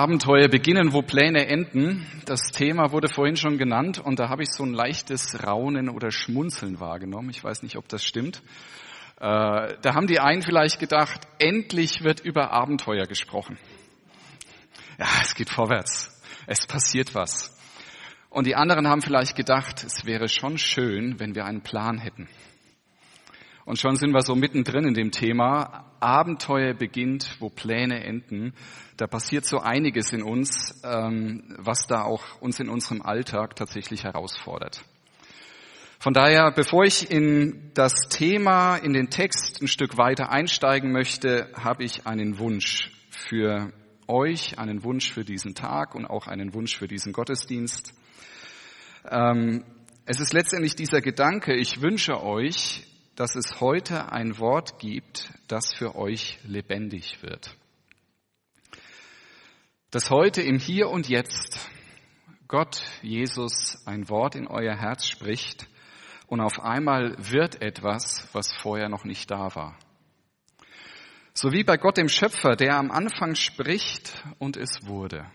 Abenteuer beginnen, wo Pläne enden. Das Thema wurde vorhin schon genannt und da habe ich so ein leichtes Raunen oder Schmunzeln wahrgenommen. Ich weiß nicht, ob das stimmt. Äh, da haben die einen vielleicht gedacht, endlich wird über Abenteuer gesprochen. Ja, es geht vorwärts. Es passiert was. Und die anderen haben vielleicht gedacht, es wäre schon schön, wenn wir einen Plan hätten. Und schon sind wir so mittendrin in dem Thema. Abenteuer beginnt, wo Pläne enden. Da passiert so einiges in uns, ähm, was da auch uns in unserem Alltag tatsächlich herausfordert. Von daher, bevor ich in das Thema, in den Text ein Stück weiter einsteigen möchte, habe ich einen Wunsch für euch, einen Wunsch für diesen Tag und auch einen Wunsch für diesen Gottesdienst. Ähm, es ist letztendlich dieser Gedanke, ich wünsche euch, dass es heute ein Wort gibt, das für euch lebendig wird. Dass heute im Hier und Jetzt Gott, Jesus, ein Wort in euer Herz spricht und auf einmal wird etwas, was vorher noch nicht da war. So wie bei Gott dem Schöpfer, der am Anfang spricht und es wurde.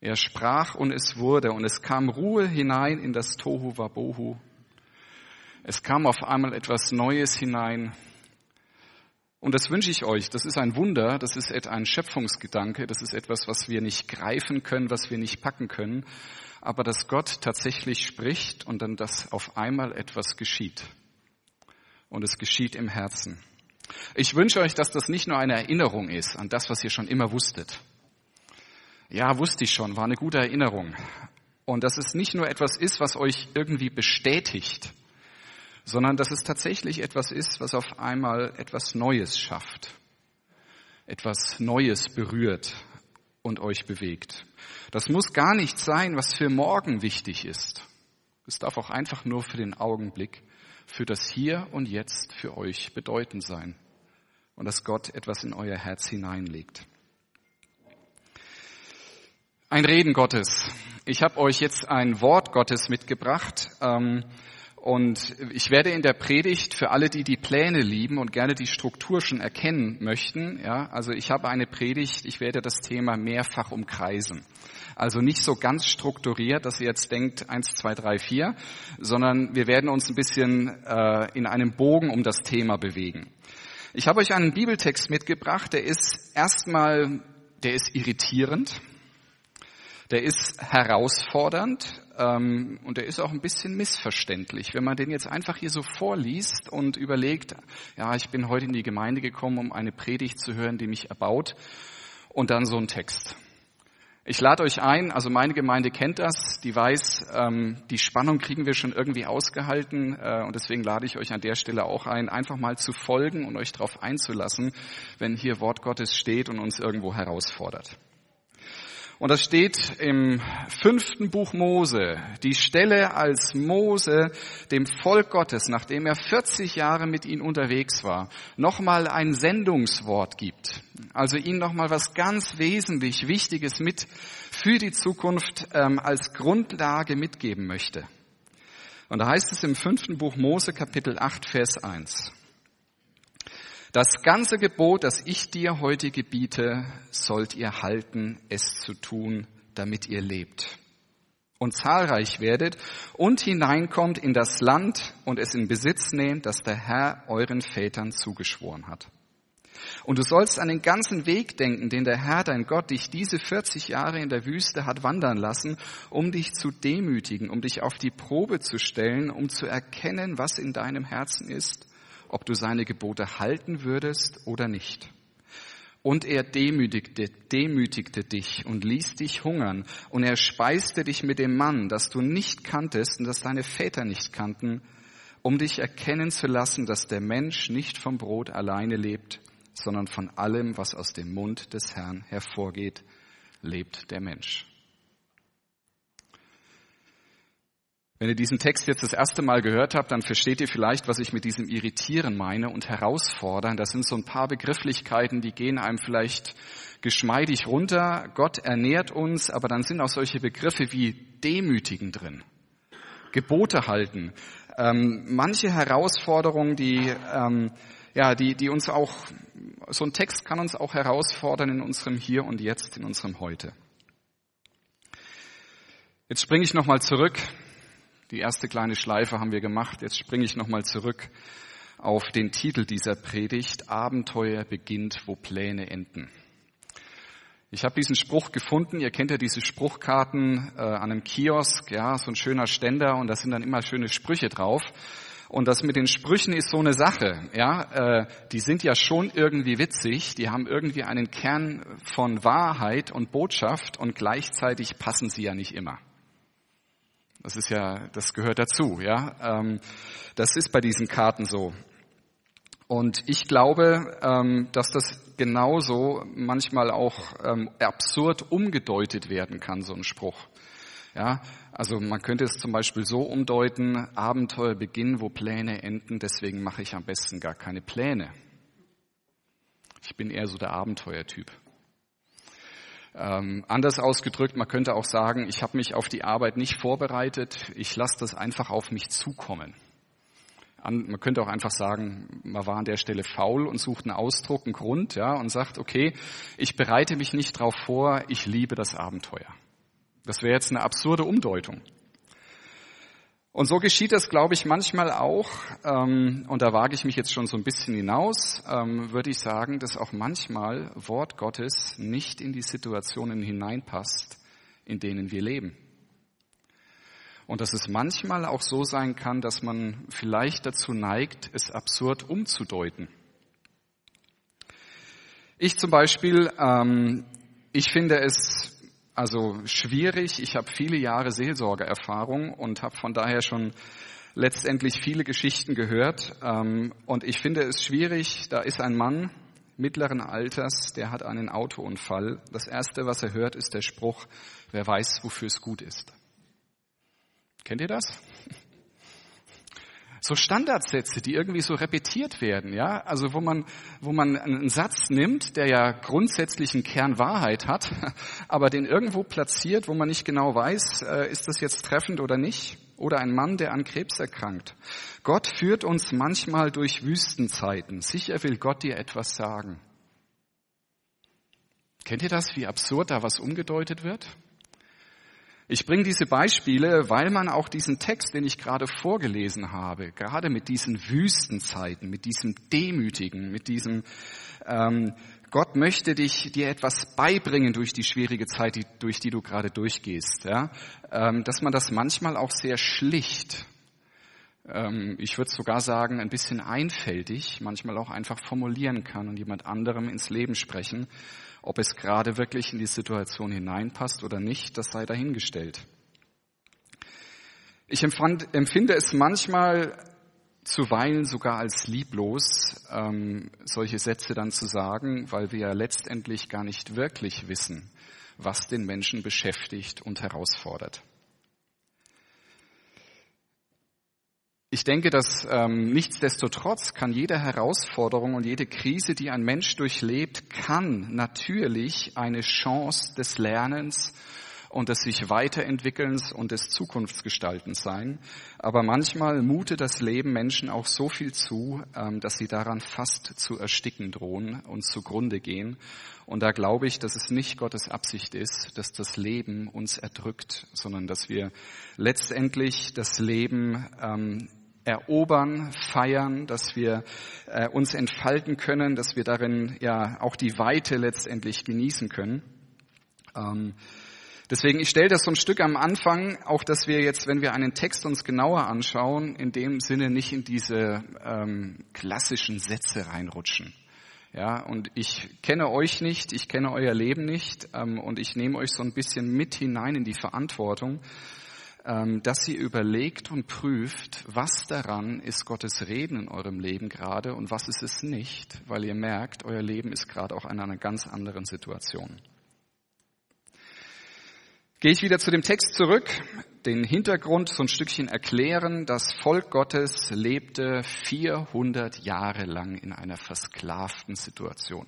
Er sprach und es wurde und es kam Ruhe hinein in das Tohu Wabohu es kam auf einmal etwas Neues hinein. Und das wünsche ich euch. Das ist ein Wunder, das ist ein Schöpfungsgedanke, das ist etwas, was wir nicht greifen können, was wir nicht packen können, aber dass Gott tatsächlich spricht und dann, dass auf einmal etwas geschieht. Und es geschieht im Herzen. Ich wünsche euch, dass das nicht nur eine Erinnerung ist an das, was ihr schon immer wusstet. Ja, wusste ich schon, war eine gute Erinnerung. Und dass es nicht nur etwas ist, was euch irgendwie bestätigt, sondern dass es tatsächlich etwas ist, was auf einmal etwas Neues schafft, etwas Neues berührt und euch bewegt. Das muss gar nicht sein, was für morgen wichtig ist. Es darf auch einfach nur für den Augenblick, für das Hier und Jetzt für euch bedeutend sein und dass Gott etwas in euer Herz hineinlegt. Ein Reden Gottes. Ich habe euch jetzt ein Wort Gottes mitgebracht. Ähm, und ich werde in der Predigt für alle, die die Pläne lieben und gerne die Struktur schon erkennen möchten, ja, also ich habe eine Predigt, ich werde das Thema mehrfach umkreisen. Also nicht so ganz strukturiert, dass ihr jetzt denkt eins, zwei, drei, vier, sondern wir werden uns ein bisschen äh, in einem Bogen um das Thema bewegen. Ich habe euch einen Bibeltext mitgebracht, der ist erstmal, der ist irritierend, der ist herausfordernd, ähm, und der ist auch ein bisschen missverständlich. Wenn man den jetzt einfach hier so vorliest und überlegt, ja, ich bin heute in die Gemeinde gekommen, um eine Predigt zu hören, die mich erbaut, und dann so ein Text. Ich lade euch ein, also meine Gemeinde kennt das, die weiß, ähm, die Spannung kriegen wir schon irgendwie ausgehalten äh, und deswegen lade ich euch an der Stelle auch ein, einfach mal zu folgen und euch darauf einzulassen, wenn hier Wort Gottes steht und uns irgendwo herausfordert. Und das steht im fünften Buch Mose, die Stelle, als Mose dem Volk Gottes, nachdem er 40 Jahre mit ihnen unterwegs war, nochmal ein Sendungswort gibt. Also ihnen nochmal was ganz wesentlich Wichtiges mit für die Zukunft ähm, als Grundlage mitgeben möchte. Und da heißt es im fünften Buch Mose Kapitel 8 Vers 1. Das ganze Gebot, das ich dir heute gebiete, sollt ihr halten, es zu tun, damit ihr lebt und zahlreich werdet und hineinkommt in das Land und es in Besitz nehmt, das der Herr euren Vätern zugeschworen hat. Und du sollst an den ganzen Weg denken, den der Herr, dein Gott, dich diese 40 Jahre in der Wüste hat wandern lassen, um dich zu demütigen, um dich auf die Probe zu stellen, um zu erkennen, was in deinem Herzen ist ob du seine Gebote halten würdest oder nicht. Und er demütigte, demütigte dich und ließ dich hungern. Und er speiste dich mit dem Mann, das du nicht kanntest und das deine Väter nicht kannten, um dich erkennen zu lassen, dass der Mensch nicht vom Brot alleine lebt, sondern von allem, was aus dem Mund des Herrn hervorgeht, lebt der Mensch. Wenn ihr diesen Text jetzt das erste Mal gehört habt, dann versteht ihr vielleicht, was ich mit diesem Irritieren meine und herausfordern. Das sind so ein paar Begrifflichkeiten, die gehen einem vielleicht geschmeidig runter. Gott ernährt uns, aber dann sind auch solche Begriffe wie demütigen drin. Gebote halten. Ähm, manche Herausforderungen, die, ähm, ja, die, die uns auch, so ein Text kann uns auch herausfordern in unserem Hier und Jetzt, in unserem Heute. Jetzt springe ich nochmal zurück die erste kleine Schleife haben wir gemacht. Jetzt springe ich nochmal zurück auf den Titel dieser Predigt. Abenteuer beginnt, wo Pläne enden. Ich habe diesen Spruch gefunden. Ihr kennt ja diese Spruchkarten äh, an einem Kiosk, ja, so ein schöner Ständer und da sind dann immer schöne Sprüche drauf. Und das mit den Sprüchen ist so eine Sache, ja, äh, die sind ja schon irgendwie witzig, die haben irgendwie einen Kern von Wahrheit und Botschaft und gleichzeitig passen sie ja nicht immer. Das ist ja, das gehört dazu, ja. Ähm, das ist bei diesen Karten so. Und ich glaube, ähm, dass das genauso manchmal auch ähm, absurd umgedeutet werden kann, so ein Spruch. Ja, also man könnte es zum Beispiel so umdeuten, Abenteuer beginnen, wo Pläne enden, deswegen mache ich am besten gar keine Pläne. Ich bin eher so der Abenteuertyp. Ähm, anders ausgedrückt, man könnte auch sagen, ich habe mich auf die Arbeit nicht vorbereitet, ich lasse das einfach auf mich zukommen. An, man könnte auch einfach sagen, man war an der Stelle faul und sucht einen Ausdruck, einen Grund, ja, und sagt, okay, ich bereite mich nicht darauf vor, ich liebe das Abenteuer. Das wäre jetzt eine absurde Umdeutung. Und so geschieht das, glaube ich, manchmal auch, ähm, und da wage ich mich jetzt schon so ein bisschen hinaus, ähm, würde ich sagen, dass auch manchmal Wort Gottes nicht in die Situationen hineinpasst, in denen wir leben. Und dass es manchmal auch so sein kann, dass man vielleicht dazu neigt, es absurd umzudeuten. Ich zum Beispiel, ähm, ich finde es also schwierig. Ich habe viele Jahre Seelsorgeerfahrung und habe von daher schon letztendlich viele Geschichten gehört. Ähm, und ich finde es schwierig, da ist ein Mann mittleren Alters, der hat einen Autounfall. Das Erste, was er hört, ist der Spruch, wer weiß, wofür es gut ist. Kennt ihr das? So Standardsätze, die irgendwie so repetiert werden, ja, also wo man, wo man einen Satz nimmt, der ja grundsätzlich einen Kern Wahrheit hat, aber den irgendwo platziert, wo man nicht genau weiß, äh, ist das jetzt treffend oder nicht, oder ein Mann, der an Krebs erkrankt. Gott führt uns manchmal durch Wüstenzeiten. Sicher will Gott dir etwas sagen. Kennt ihr das, wie absurd da was umgedeutet wird? Ich bringe diese Beispiele, weil man auch diesen Text, den ich gerade vorgelesen habe, gerade mit diesen Wüstenzeiten, mit diesem Demütigen, mit diesem ähm, Gott möchte dich dir etwas beibringen durch die schwierige Zeit, die, durch die du gerade durchgehst, ja, ähm, dass man das manchmal auch sehr schlicht, ähm, ich würde sogar sagen ein bisschen einfältig, manchmal auch einfach formulieren kann und jemand anderem ins Leben sprechen ob es gerade wirklich in die Situation hineinpasst oder nicht, das sei dahingestellt. Ich empfand, empfinde es manchmal zuweilen sogar als lieblos, ähm, solche Sätze dann zu sagen, weil wir ja letztendlich gar nicht wirklich wissen, was den Menschen beschäftigt und herausfordert. Ich denke, dass ähm, nichtsdestotrotz kann jede Herausforderung und jede Krise, die ein Mensch durchlebt, kann natürlich eine Chance des Lernens und des sich weiterentwickelns und des Zukunftsgestaltens sein. Aber manchmal mutet das Leben Menschen auch so viel zu, ähm, dass sie daran fast zu ersticken drohen und zugrunde gehen. Und da glaube ich, dass es nicht Gottes Absicht ist, dass das Leben uns erdrückt, sondern dass wir letztendlich das Leben ähm, erobern, feiern, dass wir äh, uns entfalten können, dass wir darin ja auch die Weite letztendlich genießen können. Ähm, deswegen, ich stelle das so ein Stück am Anfang, auch dass wir jetzt, wenn wir einen Text uns genauer anschauen, in dem Sinne nicht in diese ähm, klassischen Sätze reinrutschen. Ja, und ich kenne euch nicht, ich kenne euer Leben nicht ähm, und ich nehme euch so ein bisschen mit hinein in die Verantwortung dass ihr überlegt und prüft, was daran ist Gottes Reden in eurem Leben gerade und was ist es nicht, weil ihr merkt, euer Leben ist gerade auch in einer ganz anderen Situation. Gehe ich wieder zu dem Text zurück, den Hintergrund so ein Stückchen erklären. Das Volk Gottes lebte 400 Jahre lang in einer versklavten Situation.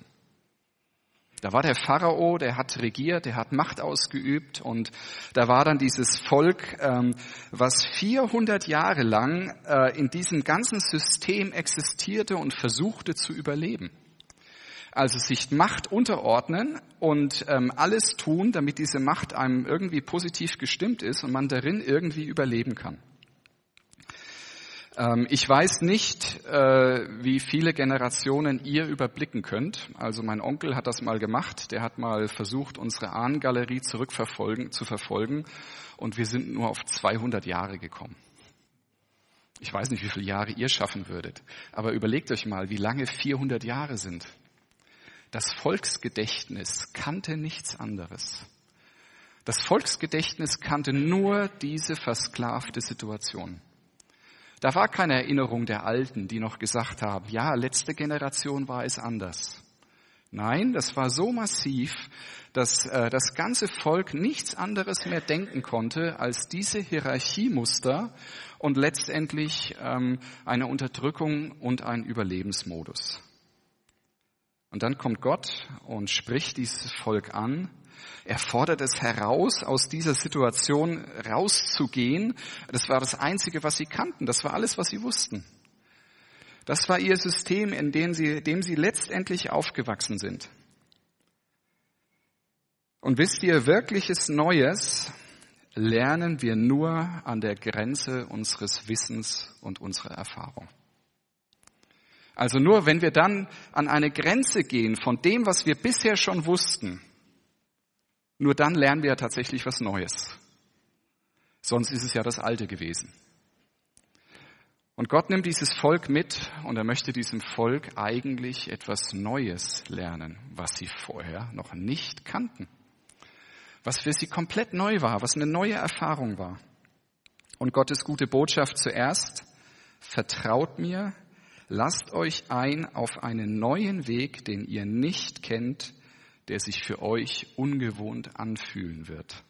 Da war der Pharao, der hat regiert, der hat Macht ausgeübt und da war dann dieses Volk, ähm, was 400 Jahre lang äh, in diesem ganzen System existierte und versuchte zu überleben. Also sich Macht unterordnen und ähm, alles tun, damit diese Macht einem irgendwie positiv gestimmt ist und man darin irgendwie überleben kann. Ähm, ich weiß nicht, äh, wie viele Generationen ihr überblicken könnt. Also mein Onkel hat das mal gemacht. Der hat mal versucht, unsere Ahnengalerie zurückverfolgen, zu verfolgen. Und wir sind nur auf 200 Jahre gekommen. Ich weiß nicht, wie viele Jahre ihr schaffen würdet. Aber überlegt euch mal, wie lange 400 Jahre sind. Das Volksgedächtnis kannte nichts anderes. Das Volksgedächtnis kannte nur diese versklavte Situation. Da war keine Erinnerung der Alten, die noch gesagt haben, ja, letzte Generation war es anders. Nein, das war so massiv, dass äh, das ganze Volk nichts anderes mehr denken konnte als diese Hierarchiemuster und letztendlich ähm, eine Unterdrückung und ein Überlebensmodus. Und dann kommt Gott und spricht dieses Volk an er fordert es heraus, aus dieser Situation rauszugehen. Das war das Einzige, was sie kannten. Das war alles, was sie wussten. Das war ihr System, in dem sie, dem sie letztendlich aufgewachsen sind. Und wisst ihr, wirkliches Neues lernen wir nur an der Grenze unseres Wissens und unserer Erfahrung. Also nur wenn wir dann an eine Grenze gehen von dem, was wir bisher schon wussten, nur dann lernen wir ja tatsächlich was Neues. Sonst ist es ja das Alte gewesen. Und Gott nimmt dieses Volk mit und er möchte diesem Volk eigentlich etwas Neues lernen, was sie vorher noch nicht kannten. Was für sie komplett neu war, was eine neue Erfahrung war. Und Gottes gute Botschaft zuerst, vertraut mir, lasst euch ein auf einen neuen Weg, den ihr nicht kennt, der sich für euch ungewohnt anfühlen wird.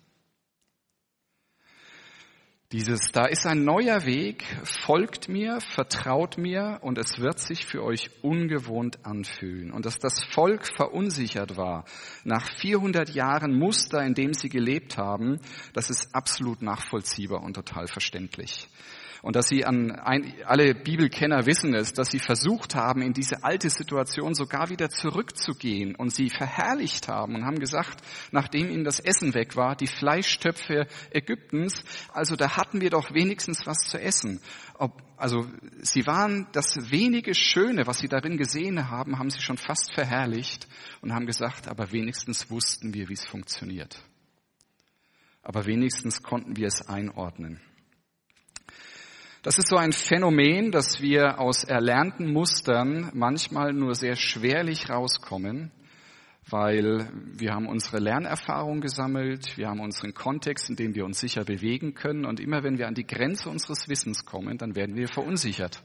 Dieses, da ist ein neuer Weg, folgt mir, vertraut mir und es wird sich für euch ungewohnt anfühlen. Und dass das Volk verunsichert war nach 400 Jahren Muster, in dem sie gelebt haben, das ist absolut nachvollziehbar und total verständlich. Und dass sie an ein, alle Bibelkenner wissen es, dass sie versucht haben, in diese alte Situation sogar wieder zurückzugehen und sie verherrlicht haben und haben gesagt, nachdem ihnen das Essen weg war, die Fleischtöpfe Ägyptens, also da hatten wir doch wenigstens was zu essen. Ob, also sie waren das wenige Schöne, was sie darin gesehen haben, haben sie schon fast verherrlicht und haben gesagt, aber wenigstens wussten wir, wie es funktioniert. Aber wenigstens konnten wir es einordnen. Das ist so ein Phänomen, dass wir aus erlernten Mustern manchmal nur sehr schwerlich rauskommen, weil wir haben unsere Lernerfahrung gesammelt, wir haben unseren Kontext, in dem wir uns sicher bewegen können und immer wenn wir an die Grenze unseres Wissens kommen, dann werden wir verunsichert.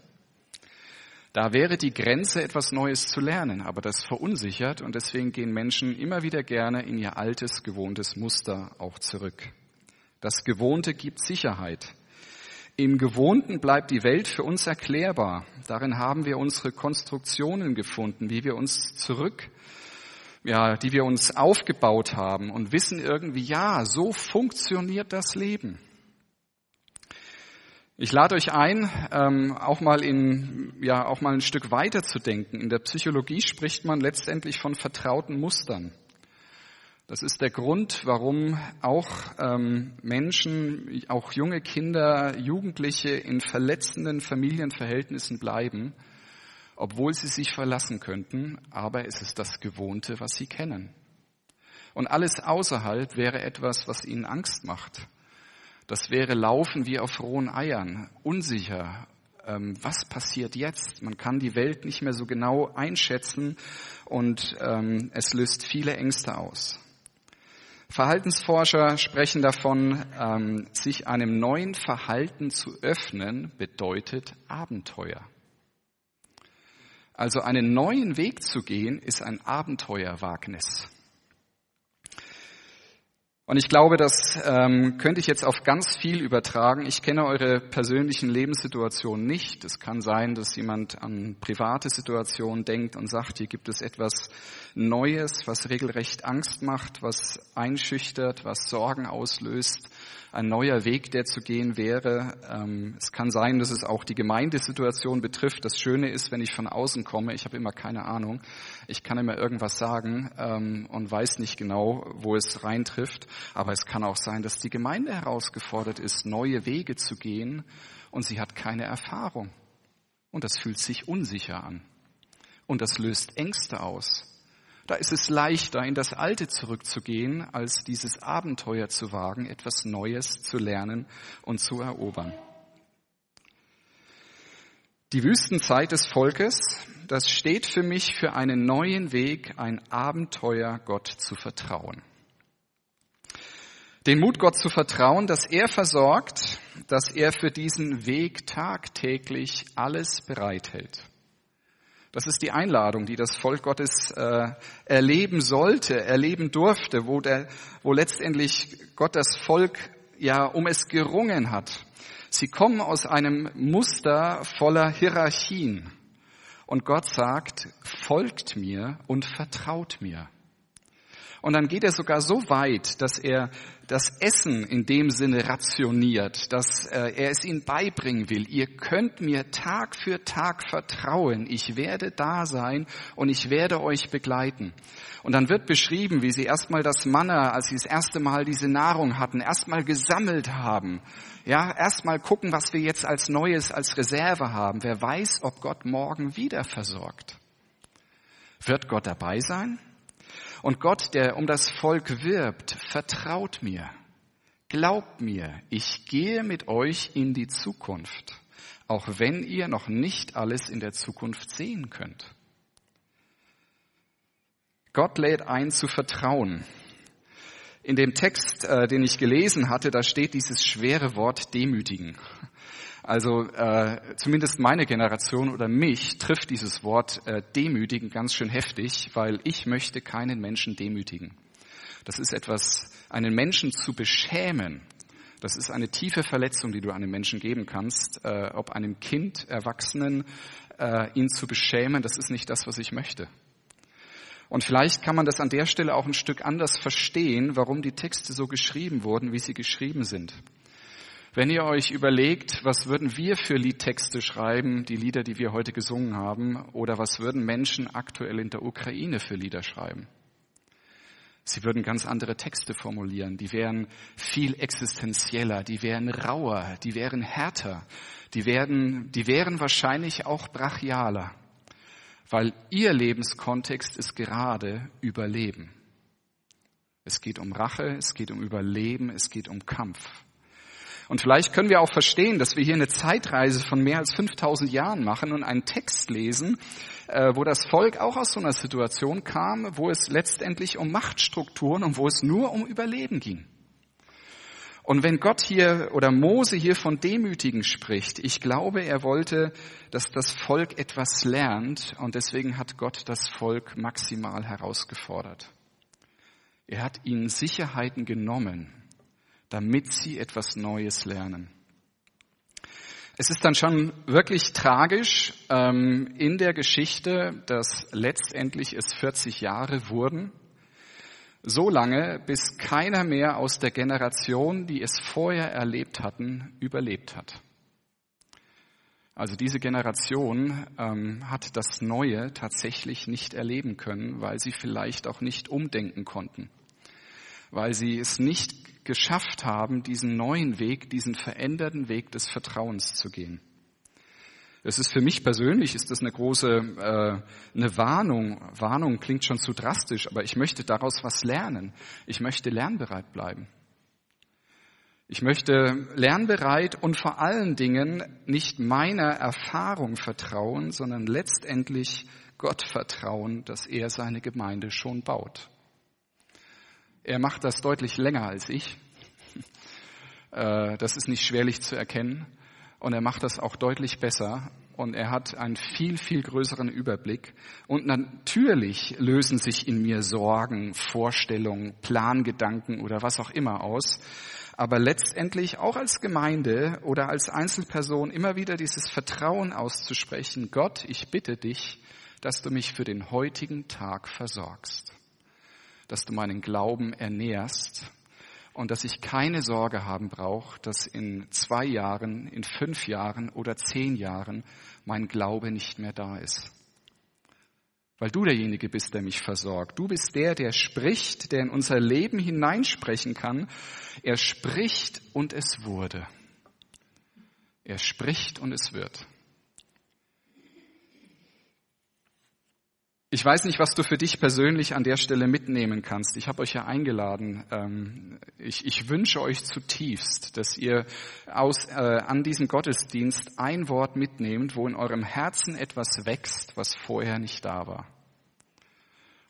Da wäre die Grenze, etwas Neues zu lernen, aber das verunsichert und deswegen gehen Menschen immer wieder gerne in ihr altes, gewohntes Muster auch zurück. Das Gewohnte gibt Sicherheit. Im Gewohnten bleibt die Welt für uns erklärbar. Darin haben wir unsere Konstruktionen gefunden, wie wir uns zurück, ja, die wir uns aufgebaut haben und wissen irgendwie, ja, so funktioniert das Leben. Ich lade euch ein, ähm, auch mal in, ja, auch mal ein Stück weiter zu denken. In der Psychologie spricht man letztendlich von vertrauten Mustern. Das ist der Grund, warum auch ähm, Menschen, auch junge Kinder, Jugendliche in verletzenden Familienverhältnissen bleiben, obwohl sie sich verlassen könnten, aber es ist das Gewohnte, was sie kennen. Und alles außerhalb wäre etwas, was ihnen Angst macht. Das wäre Laufen wie auf rohen Eiern, unsicher. Ähm, was passiert jetzt? Man kann die Welt nicht mehr so genau einschätzen und ähm, es löst viele Ängste aus. Verhaltensforscher sprechen davon, ähm, sich einem neuen Verhalten zu öffnen, bedeutet Abenteuer. Also einen neuen Weg zu gehen, ist ein Abenteuerwagnis. Und ich glaube, das ähm, könnte ich jetzt auf ganz viel übertragen. Ich kenne eure persönlichen Lebenssituationen nicht. Es kann sein, dass jemand an private Situationen denkt und sagt, hier gibt es etwas Neues, was regelrecht Angst macht, was einschüchtert, was Sorgen auslöst ein neuer Weg, der zu gehen wäre. Ähm, es kann sein, dass es auch die Gemeindesituation betrifft. Das Schöne ist, wenn ich von außen komme, ich habe immer keine Ahnung. Ich kann immer irgendwas sagen ähm, und weiß nicht genau, wo es reintrifft. Aber es kann auch sein, dass die Gemeinde herausgefordert ist, neue Wege zu gehen und sie hat keine Erfahrung. Und das fühlt sich unsicher an. Und das löst Ängste aus. Da ist es leichter, in das Alte zurückzugehen, als dieses Abenteuer zu wagen, etwas Neues zu lernen und zu erobern. Die Wüstenzeit des Volkes, das steht für mich für einen neuen Weg, ein Abenteuer Gott zu vertrauen. Den Mut Gott zu vertrauen, dass er versorgt, dass er für diesen Weg tagtäglich alles bereithält. Das ist die Einladung, die das Volk Gottes äh, erleben sollte, erleben durfte, wo, der, wo letztendlich Gott das Volk ja um es gerungen hat. Sie kommen aus einem Muster voller Hierarchien. Und Gott sagt, folgt mir und vertraut mir. Und dann geht er sogar so weit, dass er das Essen in dem Sinne rationiert, dass äh, er es ihnen beibringen will. Ihr könnt mir Tag für Tag vertrauen. Ich werde da sein und ich werde euch begleiten. Und dann wird beschrieben, wie sie erstmal das Manna, als sie das erste Mal diese Nahrung hatten, erstmal gesammelt haben. Ja, erstmal gucken, was wir jetzt als Neues, als Reserve haben. Wer weiß, ob Gott morgen wieder versorgt. Wird Gott dabei sein? Und Gott, der um das Volk wirbt, vertraut mir. Glaubt mir, ich gehe mit euch in die Zukunft, auch wenn ihr noch nicht alles in der Zukunft sehen könnt. Gott lädt ein zu vertrauen. In dem Text, äh, den ich gelesen hatte, da steht dieses schwere Wort demütigen. Also äh, zumindest meine Generation oder mich trifft dieses Wort äh, demütigen ganz schön heftig, weil ich möchte keinen Menschen demütigen. Das ist etwas, einen Menschen zu beschämen. Das ist eine tiefe Verletzung, die du einem Menschen geben kannst. Äh, ob einem Kind, Erwachsenen, äh, ihn zu beschämen, das ist nicht das, was ich möchte. Und vielleicht kann man das an der Stelle auch ein Stück anders verstehen, warum die Texte so geschrieben wurden, wie sie geschrieben sind. Wenn ihr euch überlegt, was würden wir für Liedtexte schreiben, die Lieder, die wir heute gesungen haben, oder was würden Menschen aktuell in der Ukraine für Lieder schreiben? Sie würden ganz andere Texte formulieren, die wären viel existenzieller, die wären rauer, die wären härter, die, werden, die wären wahrscheinlich auch brachialer, weil ihr Lebenskontext ist gerade Überleben. Es geht um Rache, es geht um Überleben, es geht um Kampf. Und vielleicht können wir auch verstehen, dass wir hier eine Zeitreise von mehr als 5000 Jahren machen und einen Text lesen, äh, wo das Volk auch aus so einer Situation kam, wo es letztendlich um Machtstrukturen und wo es nur um Überleben ging. Und wenn Gott hier oder Mose hier von Demütigen spricht, ich glaube, er wollte, dass das Volk etwas lernt und deswegen hat Gott das Volk maximal herausgefordert. Er hat ihnen Sicherheiten genommen, damit sie etwas Neues lernen. Es ist dann schon wirklich tragisch ähm, in der Geschichte, dass letztendlich es 40 Jahre wurden, so lange, bis keiner mehr aus der Generation, die es vorher erlebt hatten, überlebt hat. Also diese Generation ähm, hat das Neue tatsächlich nicht erleben können, weil sie vielleicht auch nicht umdenken konnten, weil sie es nicht geschafft haben, diesen neuen Weg, diesen veränderten Weg des Vertrauens zu gehen. Es ist für mich persönlich, ist das eine große, äh, eine Warnung. Warnung klingt schon zu drastisch, aber ich möchte daraus was lernen. Ich möchte lernbereit bleiben. Ich möchte lernbereit und vor allen Dingen nicht meiner Erfahrung vertrauen, sondern letztendlich Gott vertrauen, dass er seine Gemeinde schon baut. Er macht das deutlich länger als ich. Äh, das ist nicht schwerlich zu erkennen. Und er macht das auch deutlich besser. Und er hat einen viel, viel größeren Überblick. Und natürlich lösen sich in mir Sorgen, Vorstellungen, Plangedanken oder was auch immer aus. Aber letztendlich auch als Gemeinde oder als Einzelperson immer wieder dieses Vertrauen auszusprechen. Gott, ich bitte dich, dass du mich für den heutigen Tag versorgst dass du meinen Glauben ernährst und dass ich keine Sorge haben brauche, dass in zwei Jahren, in fünf Jahren oder zehn Jahren mein Glaube nicht mehr da ist. Weil du derjenige bist, der mich versorgt. Du bist der, der spricht, der in unser Leben hineinsprechen kann. Er spricht und es wurde. Er spricht und es wird. Ich weiß nicht, was du für dich persönlich an der Stelle mitnehmen kannst. Ich habe euch ja eingeladen. Ähm, ich, ich, wünsche euch zutiefst, dass ihr aus, äh, an diesem Gottesdienst ein Wort mitnehmt, wo in eurem Herzen etwas wächst, was vorher nicht da war.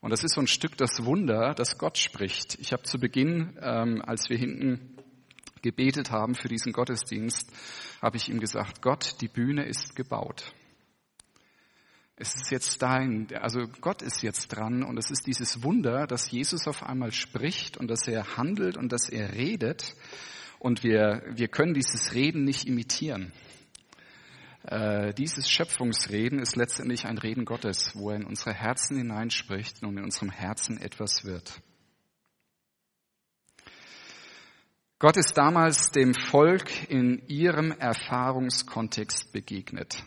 Und das ist so ein Stück das Wunder, dass Gott spricht. Ich habe zu Beginn, ähm, als wir hinten gebetet haben für diesen Gottesdienst, habe ich ihm gesagt, Gott, die Bühne ist gebaut. Es ist jetzt dein, also Gott ist jetzt dran und es ist dieses Wunder, dass Jesus auf einmal spricht und dass er handelt und dass er redet und wir, wir können dieses Reden nicht imitieren. Äh, dieses Schöpfungsreden ist letztendlich ein Reden Gottes, wo er in unsere Herzen hineinspricht und in unserem Herzen etwas wird. Gott ist damals dem Volk in ihrem Erfahrungskontext begegnet.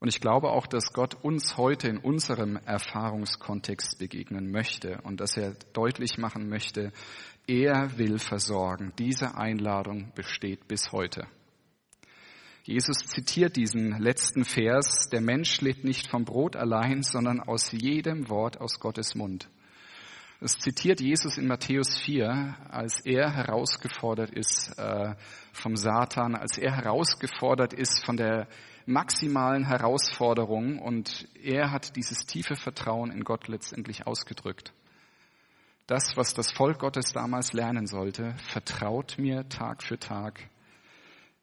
Und ich glaube auch, dass Gott uns heute in unserem Erfahrungskontext begegnen möchte und dass er deutlich machen möchte, er will versorgen. Diese Einladung besteht bis heute. Jesus zitiert diesen letzten Vers, der Mensch lebt nicht vom Brot allein, sondern aus jedem Wort aus Gottes Mund. Das zitiert Jesus in Matthäus 4, als er herausgefordert ist äh, vom Satan, als er herausgefordert ist von der maximalen Herausforderungen und er hat dieses tiefe Vertrauen in Gott letztendlich ausgedrückt. Das, was das Volk Gottes damals lernen sollte, vertraut mir Tag für Tag.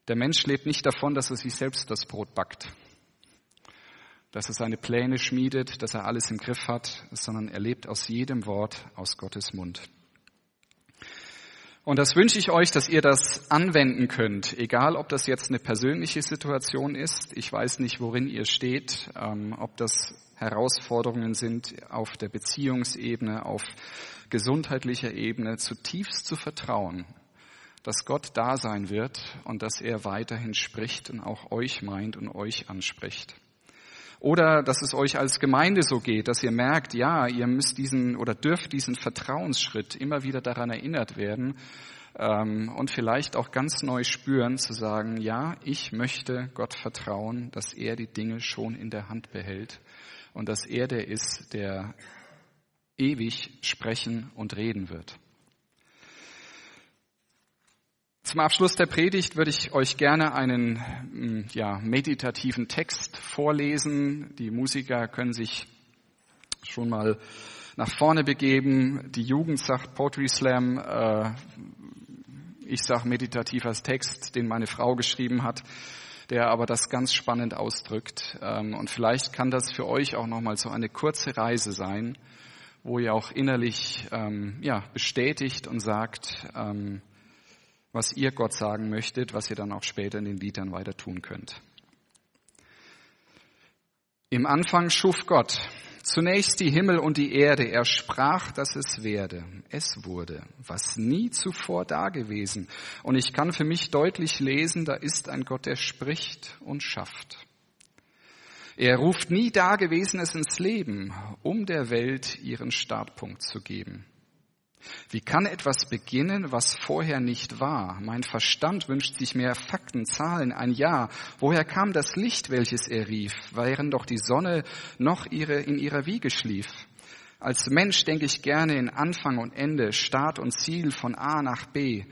Der Mensch lebt nicht davon, dass er sich selbst das Brot backt, dass er seine Pläne schmiedet, dass er alles im Griff hat, sondern er lebt aus jedem Wort aus Gottes Mund. Und das wünsche ich euch, dass ihr das anwenden könnt, egal ob das jetzt eine persönliche Situation ist. Ich weiß nicht, worin ihr steht, ähm, ob das Herausforderungen sind auf der Beziehungsebene, auf gesundheitlicher Ebene, zutiefst zu vertrauen, dass Gott da sein wird und dass er weiterhin spricht und auch euch meint und euch anspricht. Oder dass es euch als Gemeinde so geht, dass ihr merkt, ja, ihr müsst diesen oder dürft diesen Vertrauensschritt immer wieder daran erinnert werden ähm, und vielleicht auch ganz neu spüren, zu sagen, ja, ich möchte Gott vertrauen, dass er die Dinge schon in der Hand behält und dass er der ist, der ewig sprechen und reden wird. Zum Abschluss der Predigt würde ich euch gerne einen mm, ja, meditativen Text vorlesen. Die Musiker können sich schon mal nach vorne begeben. Die Jugend sagt Poetry Slam. Äh, ich sage meditativer Text, den meine Frau geschrieben hat, der aber das ganz spannend ausdrückt. Ähm, und vielleicht kann das für euch auch nochmal so eine kurze Reise sein, wo ihr auch innerlich ähm, ja, bestätigt und sagt, ähm, was ihr Gott sagen möchtet, was ihr dann auch später in den Liedern weiter tun könnt. Im Anfang schuf Gott zunächst die Himmel und die Erde. Er sprach, dass es werde. Es wurde, was nie zuvor dagewesen. Und ich kann für mich deutlich lesen, da ist ein Gott, der spricht und schafft. Er ruft nie Dagewesenes ins Leben, um der Welt ihren Startpunkt zu geben. Wie kann etwas beginnen, was vorher nicht war? Mein Verstand wünscht sich mehr Fakten, Zahlen, ein Ja. Woher kam das Licht, welches er rief, während doch die Sonne noch ihre, in ihrer Wiege schlief? Als Mensch denke ich gerne in Anfang und Ende, Start und Ziel von A nach B.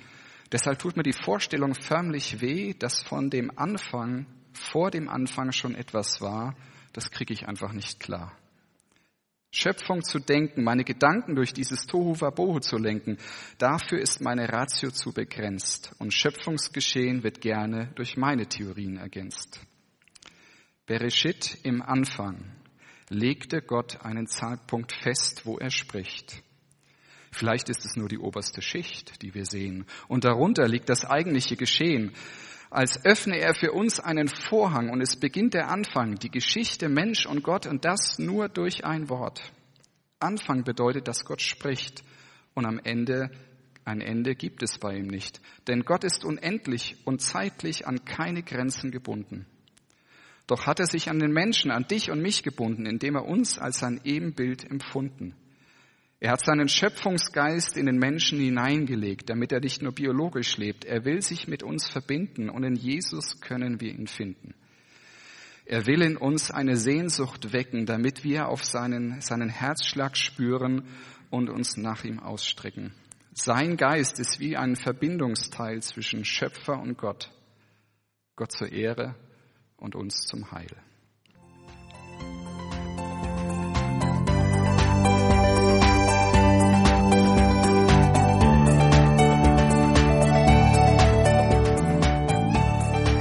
Deshalb tut mir die Vorstellung förmlich weh, dass von dem Anfang, vor dem Anfang schon etwas war, das kriege ich einfach nicht klar. Schöpfung zu denken, meine Gedanken durch dieses Tohu Wabohu zu lenken, dafür ist meine Ratio zu begrenzt und Schöpfungsgeschehen wird gerne durch meine Theorien ergänzt. Bereshit im Anfang legte Gott einen Zeitpunkt fest, wo er spricht. Vielleicht ist es nur die oberste Schicht, die wir sehen, und darunter liegt das eigentliche Geschehen. Als öffne er für uns einen Vorhang und es beginnt der Anfang, die Geschichte Mensch und Gott und das nur durch ein Wort. Anfang bedeutet, dass Gott spricht und am Ende ein Ende gibt es bei ihm nicht. Denn Gott ist unendlich und zeitlich an keine Grenzen gebunden. Doch hat er sich an den Menschen, an dich und mich gebunden, indem er uns als sein Ebenbild empfunden. Er hat seinen Schöpfungsgeist in den Menschen hineingelegt, damit er nicht nur biologisch lebt. Er will sich mit uns verbinden und in Jesus können wir ihn finden. Er will in uns eine Sehnsucht wecken, damit wir auf seinen, seinen Herzschlag spüren und uns nach ihm ausstrecken. Sein Geist ist wie ein Verbindungsteil zwischen Schöpfer und Gott. Gott zur Ehre und uns zum Heil.